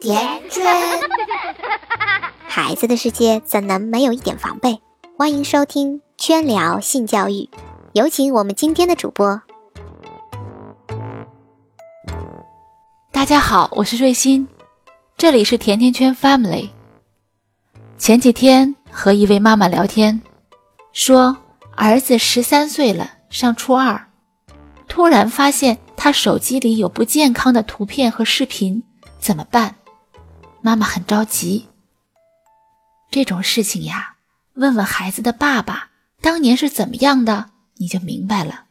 甜圈。孩子的世界怎能没有一点防备？欢迎收听圈聊性教育，有请我们今天的主播。大家好，我是瑞欣，这里是甜甜圈 Family。前几天和一位妈妈聊天，说儿子十三岁了，上初二，突然发现他手机里有不健康的图片和视频，怎么办？妈妈很着急。这种事情呀，问问孩子的爸爸当年是怎么样的，你就明白了。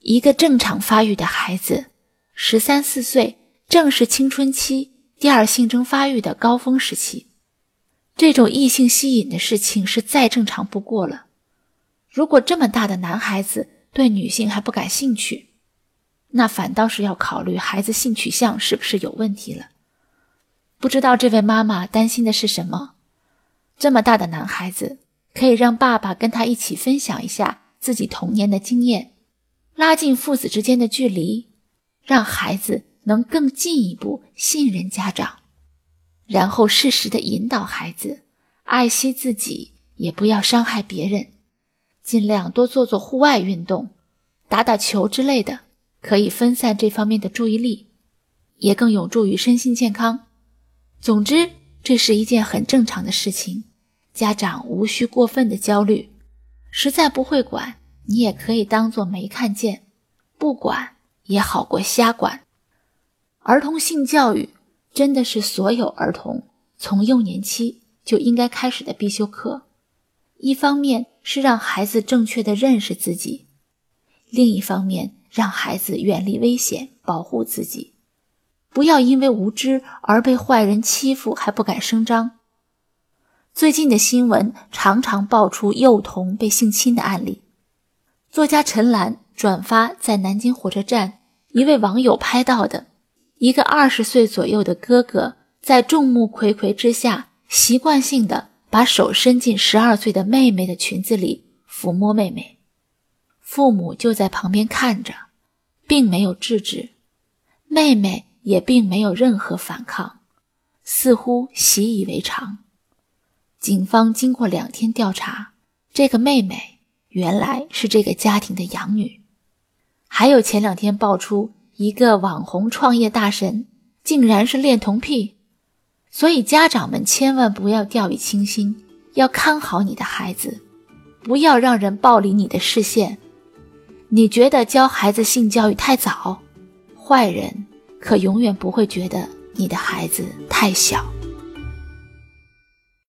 一个正常发育的孩子，十三四岁。正是青春期第二性征发育的高峰时期，这种异性吸引的事情是再正常不过了。如果这么大的男孩子对女性还不感兴趣，那反倒是要考虑孩子性取向是不是有问题了。不知道这位妈妈担心的是什么？这么大的男孩子可以让爸爸跟他一起分享一下自己童年的经验，拉近父子之间的距离，让孩子。能更进一步信任家长，然后适时的引导孩子，爱惜自己，也不要伤害别人，尽量多做做户外运动，打打球之类的，可以分散这方面的注意力，也更有助于身心健康。总之，这是一件很正常的事情，家长无需过分的焦虑。实在不会管，你也可以当做没看见，不管也好过瞎管。儿童性教育真的是所有儿童从幼年期就应该开始的必修课。一方面是让孩子正确的认识自己，另一方面让孩子远离危险，保护自己，不要因为无知而被坏人欺负还不敢声张。最近的新闻常常爆出幼童被性侵的案例。作家陈岚转发在南京火车站一位网友拍到的。一个二十岁左右的哥哥，在众目睽睽之下，习惯性的把手伸进十二岁的妹妹的裙子里抚摸妹妹，父母就在旁边看着，并没有制止，妹妹也并没有任何反抗，似乎习以为常。警方经过两天调查，这个妹妹原来是这个家庭的养女，还有前两天爆出。一个网红创业大神，竟然是恋童癖，所以家长们千万不要掉以轻心，要看好你的孩子，不要让人暴离你的视线。你觉得教孩子性教育太早，坏人可永远不会觉得你的孩子太小。